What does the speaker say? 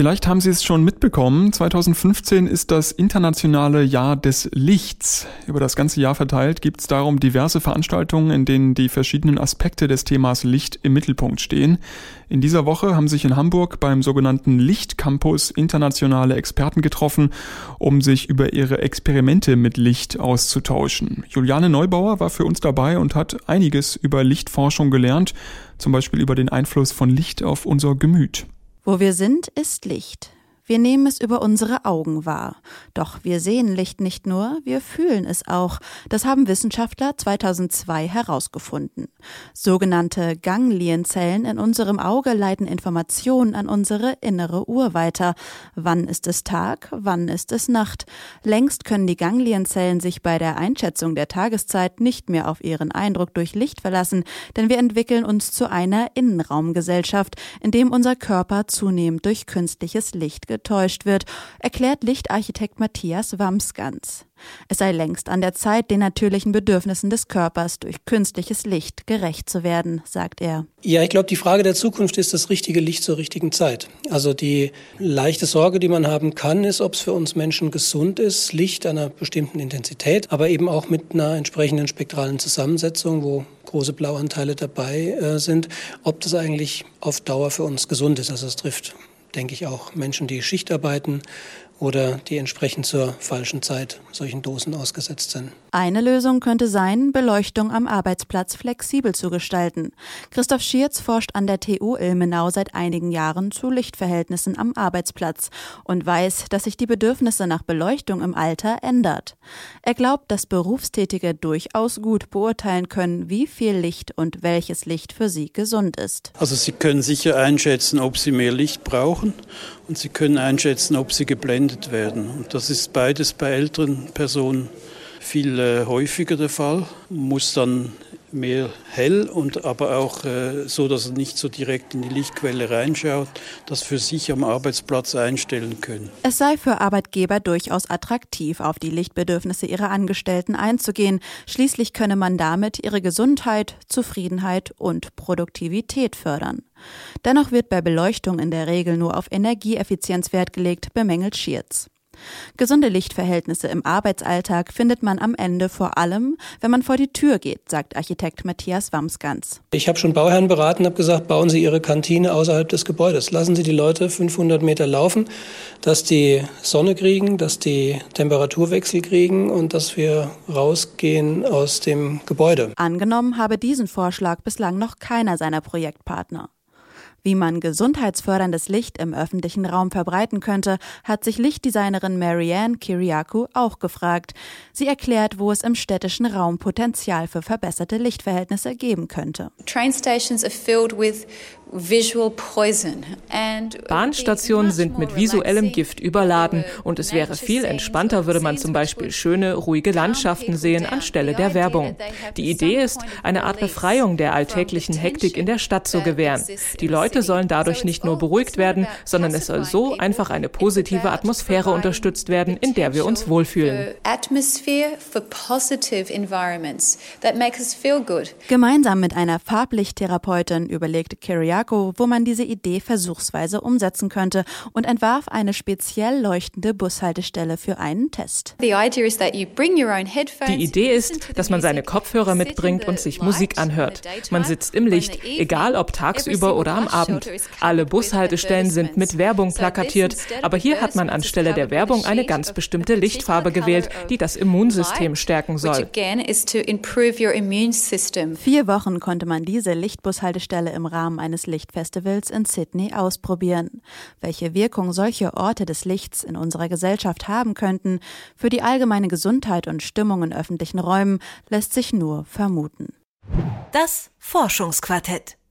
Vielleicht haben Sie es schon mitbekommen, 2015 ist das internationale Jahr des Lichts. Über das ganze Jahr verteilt gibt es darum diverse Veranstaltungen, in denen die verschiedenen Aspekte des Themas Licht im Mittelpunkt stehen. In dieser Woche haben sich in Hamburg beim sogenannten Lichtcampus internationale Experten getroffen, um sich über ihre Experimente mit Licht auszutauschen. Juliane Neubauer war für uns dabei und hat einiges über Lichtforschung gelernt, zum Beispiel über den Einfluss von Licht auf unser Gemüt. Wo wir sind, ist Licht. Wir nehmen es über unsere Augen wahr. Doch wir sehen Licht nicht nur, wir fühlen es auch. Das haben Wissenschaftler 2002 herausgefunden. Sogenannte Ganglienzellen in unserem Auge leiten Informationen an unsere innere Uhr weiter. Wann ist es Tag, wann ist es Nacht? Längst können die Ganglienzellen sich bei der Einschätzung der Tageszeit nicht mehr auf ihren Eindruck durch Licht verlassen, denn wir entwickeln uns zu einer Innenraumgesellschaft, in dem unser Körper zunehmend durch künstliches Licht getäuscht wird, erklärt Lichtarchitekt Matthias Wamsgans. Es sei längst an der Zeit, den natürlichen Bedürfnissen des Körpers durch künstliches Licht gerecht zu werden, sagt er. Ja, ich glaube, die Frage der Zukunft ist das richtige Licht zur richtigen Zeit. Also die leichte Sorge, die man haben kann, ist, ob es für uns Menschen gesund ist, Licht einer bestimmten Intensität, aber eben auch mit einer entsprechenden spektralen Zusammensetzung, wo große Blauanteile dabei äh, sind, ob das eigentlich auf Dauer für uns gesund ist. Also es trifft denke ich, auch Menschen, die Schicht arbeiten oder die entsprechend zur falschen Zeit solchen Dosen ausgesetzt sind. Eine Lösung könnte sein, Beleuchtung am Arbeitsplatz flexibel zu gestalten. Christoph Schierz forscht an der TU Ilmenau seit einigen Jahren zu Lichtverhältnissen am Arbeitsplatz und weiß, dass sich die Bedürfnisse nach Beleuchtung im Alter ändert. Er glaubt, dass Berufstätige durchaus gut beurteilen können, wie viel Licht und welches Licht für sie gesund ist. Also sie können sicher einschätzen, ob sie mehr Licht brauchen und sie können einschätzen, ob sie geblendet werden. Und das ist beides bei älteren Personen viel äh, häufiger der Fall. Muss dann mehr hell und aber auch äh, so, dass er nicht so direkt in die Lichtquelle reinschaut, das für sich am Arbeitsplatz einstellen können. Es sei für Arbeitgeber durchaus attraktiv, auf die Lichtbedürfnisse ihrer Angestellten einzugehen. Schließlich könne man damit ihre Gesundheit, Zufriedenheit und Produktivität fördern. Dennoch wird bei Beleuchtung in der Regel nur auf Energieeffizienz Wert gelegt, bemängelt Schierz. Gesunde Lichtverhältnisse im Arbeitsalltag findet man am Ende vor allem, wenn man vor die Tür geht, sagt Architekt Matthias Wamsgans. Ich habe schon Bauherren beraten, habe gesagt, bauen Sie Ihre Kantine außerhalb des Gebäudes. Lassen Sie die Leute 500 Meter laufen, dass die Sonne kriegen, dass die Temperaturwechsel kriegen und dass wir rausgehen aus dem Gebäude. Angenommen habe diesen Vorschlag bislang noch keiner seiner Projektpartner. Wie man gesundheitsförderndes Licht im öffentlichen Raum verbreiten könnte, hat sich Lichtdesignerin Marianne Kiriakou auch gefragt. Sie erklärt, wo es im städtischen Raum Potenzial für verbesserte Lichtverhältnisse geben könnte. Train stations are filled with Bahnstationen sind mit visuellem Gift überladen und es wäre viel entspannter, würde man zum Beispiel schöne, ruhige Landschaften sehen anstelle der Werbung. Die Idee ist, eine Art Befreiung der alltäglichen Hektik in der Stadt zu gewähren. Die Leute sollen dadurch nicht nur beruhigt werden, sondern es soll so einfach eine positive Atmosphäre unterstützt werden, in der wir uns wohlfühlen. Gemeinsam mit einer Farblichttherapeutin überlegte Monaco, wo man diese Idee versuchsweise umsetzen könnte und entwarf eine speziell leuchtende Bushaltestelle für einen Test. Die Idee ist, dass man seine Kopfhörer mitbringt und sich Musik anhört. Man sitzt im Licht, egal ob tagsüber oder am Abend. Alle Bushaltestellen sind mit Werbung plakatiert, aber hier hat man anstelle der Werbung eine ganz bestimmte Lichtfarbe gewählt, die das Immunsystem stärken soll. Vier Wochen konnte man diese Lichtbushaltestelle im Rahmen eines Lichtfestivals in Sydney ausprobieren. Welche Wirkung solche Orte des Lichts in unserer Gesellschaft haben könnten für die allgemeine Gesundheit und Stimmung in öffentlichen Räumen, lässt sich nur vermuten. Das Forschungsquartett.